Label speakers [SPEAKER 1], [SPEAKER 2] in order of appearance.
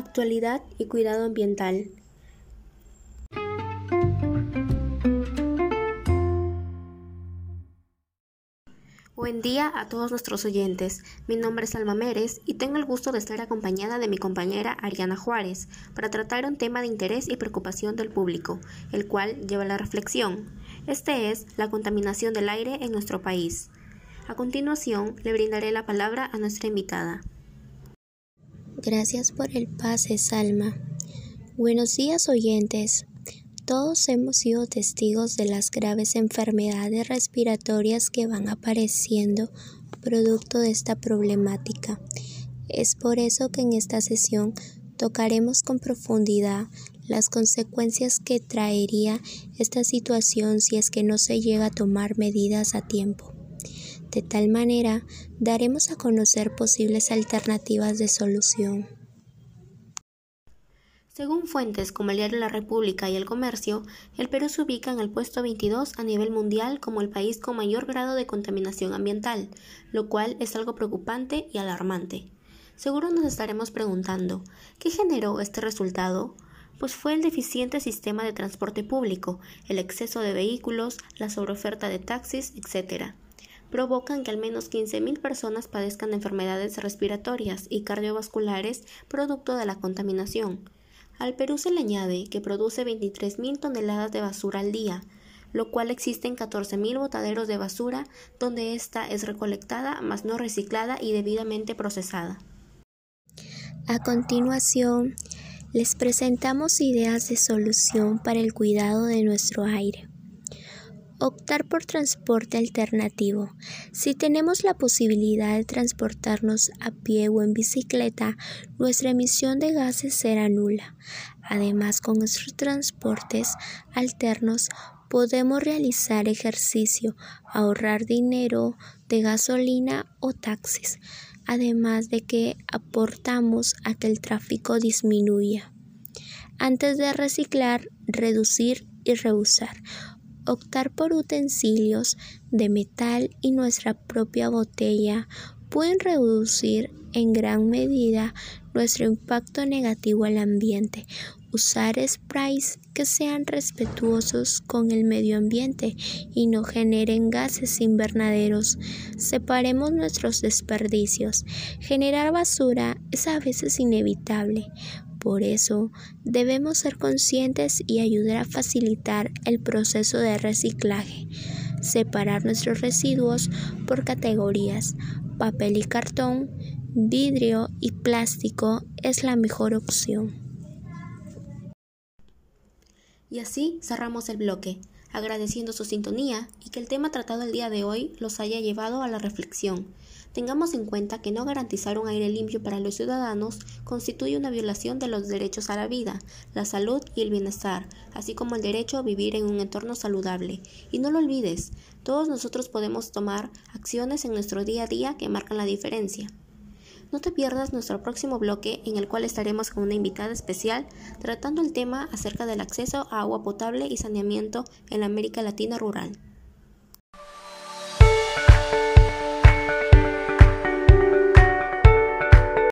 [SPEAKER 1] actualidad y cuidado ambiental. Buen día a todos nuestros oyentes. Mi nombre es Alma Mérez y tengo el gusto de estar acompañada de mi compañera Ariana Juárez para tratar un tema de interés y preocupación del público, el cual lleva a la reflexión. Este es la contaminación del aire en nuestro país. A continuación, le brindaré la palabra a nuestra invitada.
[SPEAKER 2] Gracias por el pase, Salma. Buenos días, oyentes. Todos hemos sido testigos de las graves enfermedades respiratorias que van apareciendo producto de esta problemática. Es por eso que en esta sesión tocaremos con profundidad las consecuencias que traería esta situación si es que no se llega a tomar medidas a tiempo. De tal manera, daremos a conocer posibles alternativas de solución.
[SPEAKER 1] Según fuentes como el diario La República y El Comercio, el Perú se ubica en el puesto 22 a nivel mundial como el país con mayor grado de contaminación ambiental, lo cual es algo preocupante y alarmante. Seguro nos estaremos preguntando, ¿qué generó este resultado? Pues fue el deficiente sistema de transporte público, el exceso de vehículos, la sobreoferta de taxis, etc provocan que al menos 15.000 personas padezcan enfermedades respiratorias y cardiovasculares producto de la contaminación. Al Perú se le añade que produce 23.000 toneladas de basura al día, lo cual existen 14.000 botaderos de basura donde ésta es recolectada, mas no reciclada y debidamente procesada.
[SPEAKER 2] A continuación, les presentamos ideas de solución para el cuidado de nuestro aire. Optar por transporte alternativo. Si tenemos la posibilidad de transportarnos a pie o en bicicleta, nuestra emisión de gases será nula. Además, con nuestros transportes alternos podemos realizar ejercicio, ahorrar dinero de gasolina o taxis, además de que aportamos a que el tráfico disminuya. Antes de reciclar, reducir y reusar optar por utensilios de metal y nuestra propia botella pueden reducir en gran medida nuestro impacto negativo al ambiente. Usar sprays que sean respetuosos con el medio ambiente y no generen gases invernaderos. Separemos nuestros desperdicios. Generar basura es a veces inevitable. Por eso, debemos ser conscientes y ayudar a facilitar el proceso de reciclaje. Separar nuestros residuos por categorías. Papel y cartón, vidrio y plástico es la mejor opción.
[SPEAKER 1] Y así cerramos el bloque, agradeciendo su sintonía y que el tema tratado el día de hoy los haya llevado a la reflexión. Tengamos en cuenta que no garantizar un aire limpio para los ciudadanos constituye una violación de los derechos a la vida, la salud y el bienestar, así como el derecho a vivir en un entorno saludable. Y no lo olvides, todos nosotros podemos tomar acciones en nuestro día a día que marcan la diferencia. No te pierdas nuestro próximo bloque en el cual estaremos con una invitada especial tratando el tema acerca del acceso a agua potable y saneamiento en la América Latina rural.